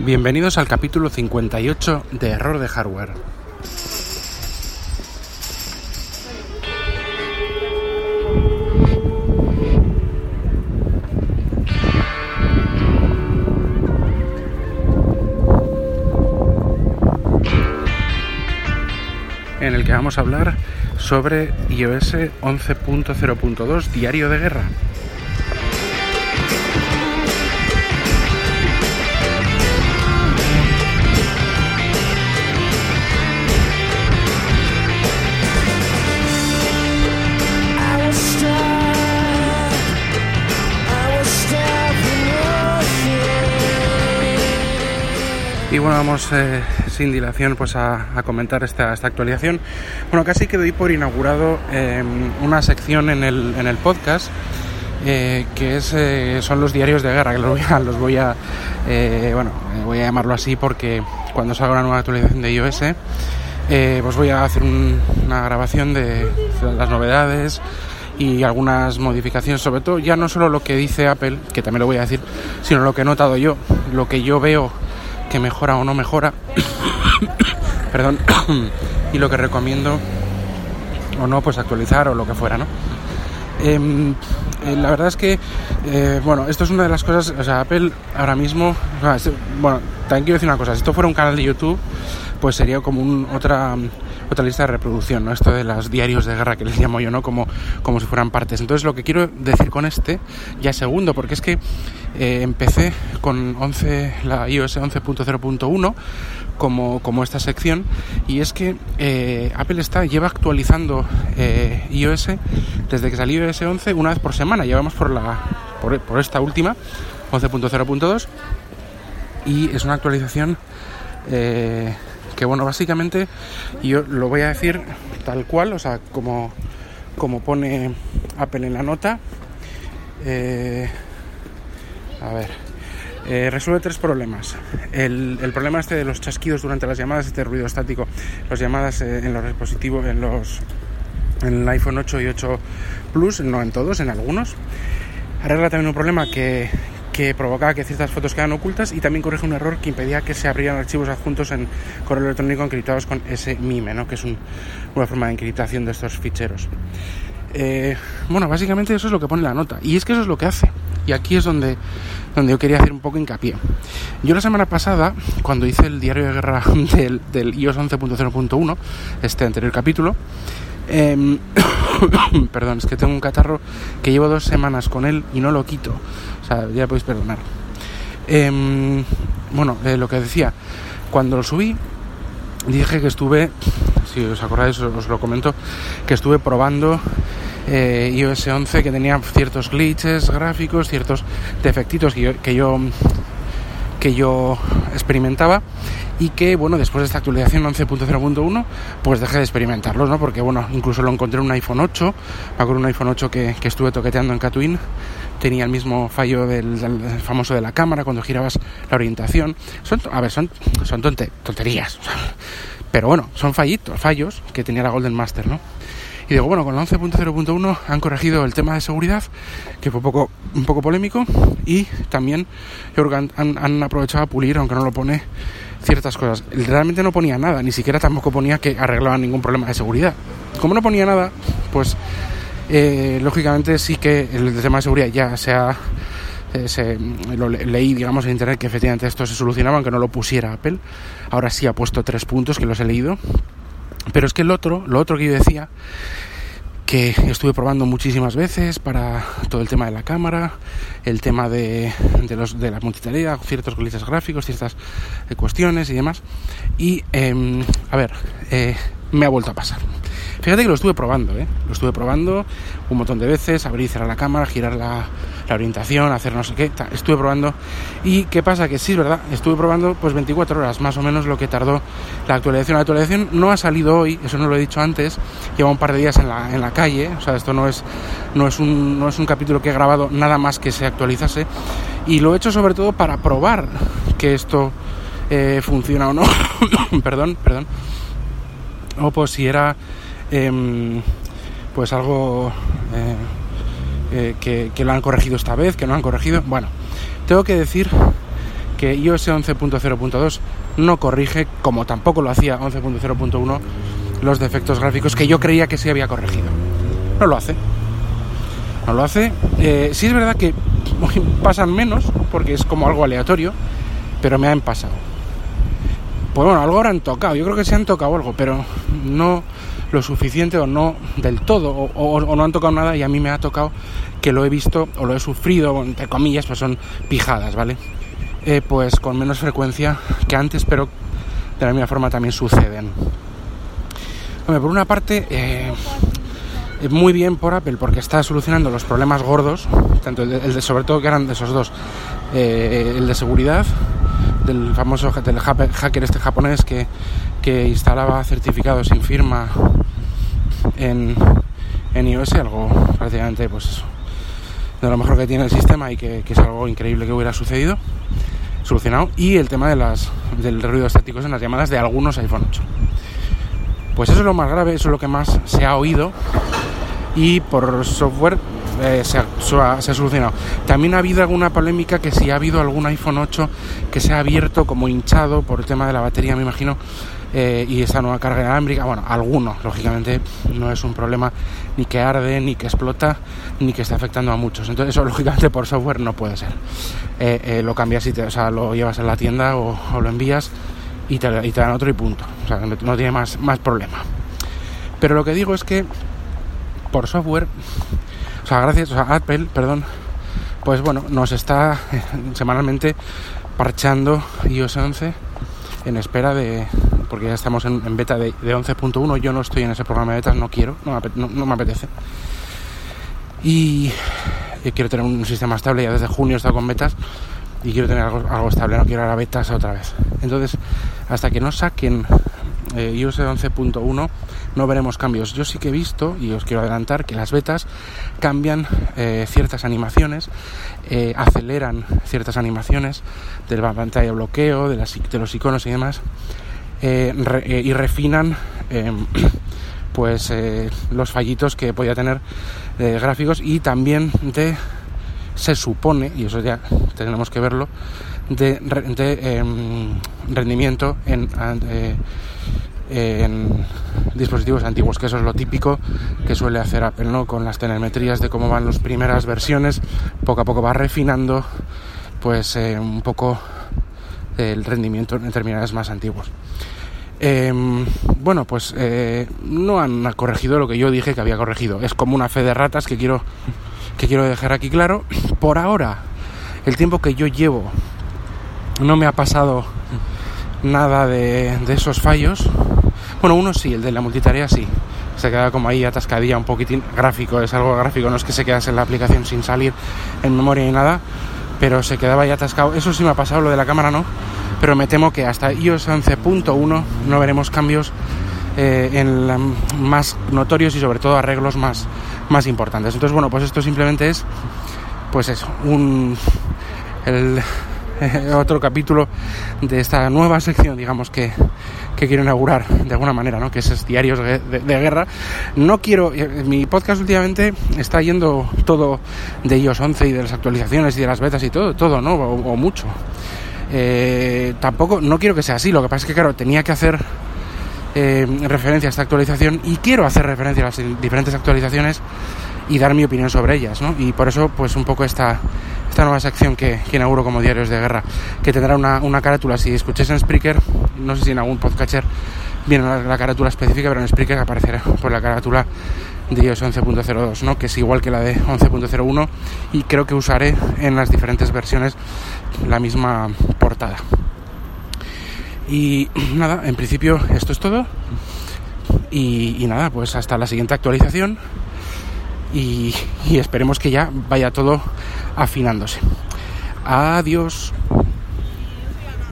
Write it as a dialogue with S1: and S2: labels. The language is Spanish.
S1: Bienvenidos al capítulo 58 de Error de Hardware. En el que vamos a hablar sobre iOS 11.0.2 Diario de Guerra. Bueno, vamos eh, sin dilación pues a, comentar esta, esta, actualización. Bueno, casi que doy por inaugurado eh, una sección en el, en el podcast eh, que es, son los diarios de guerra, que los voy a, los voy a bueno, voy a llamarlo así porque cuando salga una nueva actualización de iOS pues voy a hacer una grabación de las novedades y algunas modificaciones, sobre todo ya no solo lo que dice Apple, que también lo voy a decir, sino lo que he notado yo, lo que yo veo que mejora o no mejora, perdón, y lo que recomiendo o no, pues actualizar o lo que fuera, ¿no? Em, eh, la verdad es que, eh, bueno, esto es una de las cosas, o sea, Apple ahora mismo, bueno, también quiero decir una cosa, si esto fuera un canal de YouTube, pues sería como un, otra otra lista de reproducción, ¿no? Esto de los diarios de guerra que les llamo yo, ¿no? Como, como si fueran partes. Entonces lo que quiero decir con este, ya segundo, porque es que eh, empecé con 11, la iOS 11.0.1 como, como esta sección y es que eh, Apple está lleva actualizando eh, iOS desde que salió iOS 11 una vez por semana llevamos por la por, esta última 11.0.2 y es una actualización que bueno, básicamente yo lo voy a decir tal cual, o sea, como, como pone Apple en la nota. Eh, a ver, eh, resuelve tres problemas. El, problema este de los chasquidos durante las llamadas, este ruido estático, las llamadas eh, en los dispositivos, en los en el iPhone 8 y 8 Plus, no en todos, en algunos. Arregla también un problema que, que provocaba que ciertas fotos quedan ocultas y también corrige un error que impedía que se abrieran archivos adjuntos en correo electrónico encriptados con ese MIME, ¿no? que es una forma de encriptación de estos ficheros. Eh, bueno, básicamente eso es lo que pone la nota y es que eso es lo que hace. Y aquí es donde, donde yo quería hacer un poco hincapié. Yo la semana pasada, cuando hice el diario de guerra del, del iOS 11.0.1, este anterior capítulo, eh, perdón, es que tengo un catarro que llevo dos semanas con él y no lo quito. O sea, ya podéis perdonar. Eh, bueno, eh, lo que decía, cuando lo subí, dije que estuve, si os acordáis, os lo comento, que estuve probando eh, iOS 11 que tenía ciertos glitches gráficos, ciertos defectitos que yo, que yo experimentaba y que bueno después de esta actualización 11.0.1 pues dejé de experimentarlos no porque bueno incluso lo encontré en un iPhone 8 me acuerdo un iPhone 8 que, que estuve toqueteando en Catwin tenía el mismo fallo del, famoso de la cámara cuando girabas la orientación. Son a ver son son tonterías pero bueno son fallitos fallos que tenía la Golden Master no y digo, bueno, con la 11.0.1 han corregido el tema de seguridad, que fue un poco, un poco polémico, y también yo creo que han, aprovechado a pulir, aunque no lo pone, ciertas cosas. Realmente no ponía nada, ni siquiera tampoco ponía que arreglaban ningún problema de seguridad. Como no ponía nada, pues eh, lógicamente sí que el tema de seguridad ya se ha eh, lo leí, digamos, en internet que efectivamente esto se solucionaba, aunque no lo pusiera Apple. Ahora sí ha puesto tres puntos que los he leído. Pero es que el otro, lo otro que yo decía, que estuve probando muchísimas veces para todo el tema de la cámara, el tema de, de, los, de la multitarea, ciertos glitches gráficos, ciertas eh, cuestiones y demás. Y, eh, a ver, eh, me ha vuelto a pasar. Fíjate que lo estuve probando, ¿eh? Lo estuve probando un montón de veces, abrir y cerrar la cámara, girar la, la orientación, hacer no sé qué, estuve probando. ¿Y qué pasa? Que sí, es verdad, estuve probando pues 24 horas, más o menos lo que tardó la actualización. La actualización no ha salido hoy, eso no lo he dicho antes, lleva un par de días en la, en la calle, o sea, esto no es, no, es un, no es un capítulo que he grabado nada más que se actualizase. Y lo he hecho sobre todo para probar que esto eh, funciona o no. perdón, perdón. O pues si era Em, pues algo eh, eh, que, lo han corregido esta vez, que no han corregido. Bueno, tengo que decir que iOS 11.0.2 no corrige, como tampoco lo hacía 11.0.1, los defectos gráficos que yo creía que se había corregido. No lo hace. No lo hace. Eh, sí es verdad que pasan menos, porque es como algo aleatorio, pero me han pasado. Pues bueno, algo habrán tocado, yo creo que se han tocado algo, pero no lo suficiente o no del todo, o, no han tocado nada y a mí me ha tocado que lo he visto o lo he sufrido, entre comillas, pues son pijadas, ¿vale? Eh, pues con menos frecuencia que antes, pero de la misma forma también suceden. Hombre, por una parte, eh, muy bien por Apple porque está solucionando los problemas gordos, tanto el de, sobre todo que eran de esos dos, eh, el de seguridad del famoso del hacker este japonés que, que instalaba certificados sin firma en, en iOS, algo prácticamente pues de lo mejor que tiene el sistema y que, es algo increíble que hubiera sucedido, solucionado, y el tema de las, del ruido estático en las llamadas de algunos iPhone 8. Pues eso es lo más grave, eso es lo que más se ha oído y por software eh, se, ha, solucionado. También ha habido alguna polémica que si ha habido algún iPhone 8 que se ha abierto como hinchado por el tema de la batería, me imagino, eh, y esa nueva carga inalámbrica, bueno, algunos, lógicamente no es un problema ni que arde, ni que explota, ni que esté afectando a muchos. Entonces eso lógicamente por software no puede ser. Eh, lo cambias y te, o sea, lo llevas en la tienda o, lo envías y te, y te, dan otro y punto. O sea, no tiene más, más problema. Pero lo que digo es que por software, o sea, gracias, a Apple, perdón, pues bueno, nos está semanalmente parchando iOS 11 en espera de, porque ya estamos en, beta de, 11.1, yo no estoy en ese programa de betas, no quiero, no me, apetece. Y, quiero tener un sistema estable, ya desde junio he estado con betas y quiero tener algo, estable, no quiero a la betas otra vez. Entonces, hasta que no saquen eh, iOS 11.1 no veremos cambios. Yo sí que he visto, y os quiero adelantar, que las betas cambian eh, ciertas animaciones, eh, aceleran ciertas animaciones de la pantalla bloqueo, de, las, de los iconos y demás, y refinan em, pues los fallitos que podía tener gráficos y también de se supone, y eso ya tenemos que verlo, de, em, rendimiento en, dispositivos antiguos, que eso es lo típico que suele hacer Apple, ¿no? Con las telemetrías de cómo van las primeras versiones, poco a poco va refinando, pues eh, un poco el rendimiento en terminales más antiguos. Em, bueno, pues eh, no han corregido lo que yo dije que había corregido. Es como una fe de ratas que quiero, que quiero dejar aquí claro. Por ahora, el tiempo que yo llevo no me ha pasado nada de, esos fallos. Bueno, uno sí, el de la multitarea sí. Se queda como ahí atascadilla un poquitín gráfico, es algo gráfico, no es que se quedase en la aplicación sin salir en memoria ni nada, pero se quedaba ahí atascado. Eso sí me ha pasado, lo de la cámara no, pero me temo que hasta iOS 11.1 no veremos cambios eh, en más notorios y sobre todo arreglos más, más importantes. Entonces, bueno, pues esto simplemente es, pues eso, un... El, otro capítulo de esta nueva sección, digamos, que, quiero inaugurar de alguna manera, ¿no? Que es Diarios de, Guerra. No quiero... Eh, mi podcast últimamente está yendo todo de iOS 11 y de las actualizaciones y de las betas y todo, todo, ¿no? O, mucho. Eh, tampoco, no quiero que sea así, lo que pasa es que, claro, tenía que hacer eh, referencia a esta actualización y quiero hacer referencia a las diferentes actualizaciones y dar mi opinión sobre ellas, ¿no? Y por eso, pues un poco esta, esta nueva sección que, inauguro como Diarios de Guerra, que tendrá una, una carátula, si escucháis en Spreaker, no sé si en algún podcatcher viene la, carátula específica, pero en Spreaker aparecerá por la carátula de iOS 11.02, ¿no? que es igual que la de 11.01 y creo que usaré en las diferentes versiones la misma portada. Y nada, en principio esto es todo. Y nada, pues hasta la siguiente actualización y, esperemos que ya vaya todo afinándose. Adiós.